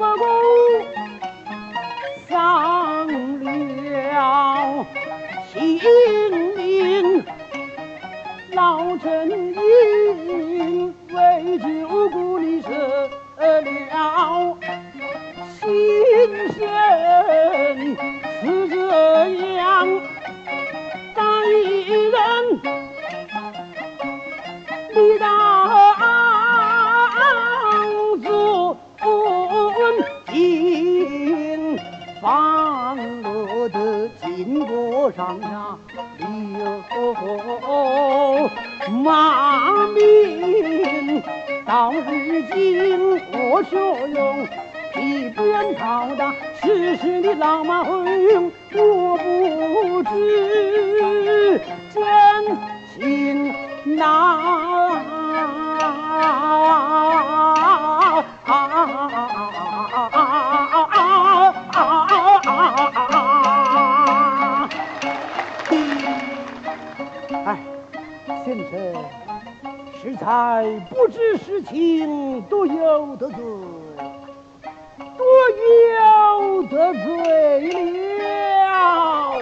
over. 我上呀留马名。到如今我学用皮鞭拷打，时时的老马昏，我不知真哎，先生实在不知实情，多有得罪，多有得罪了。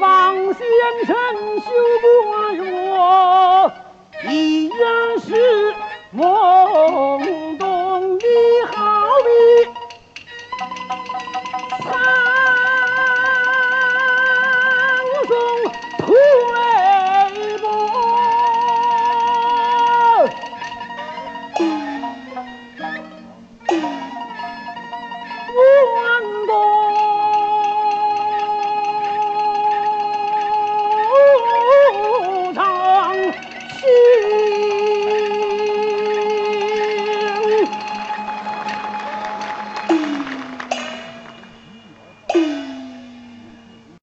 王先生休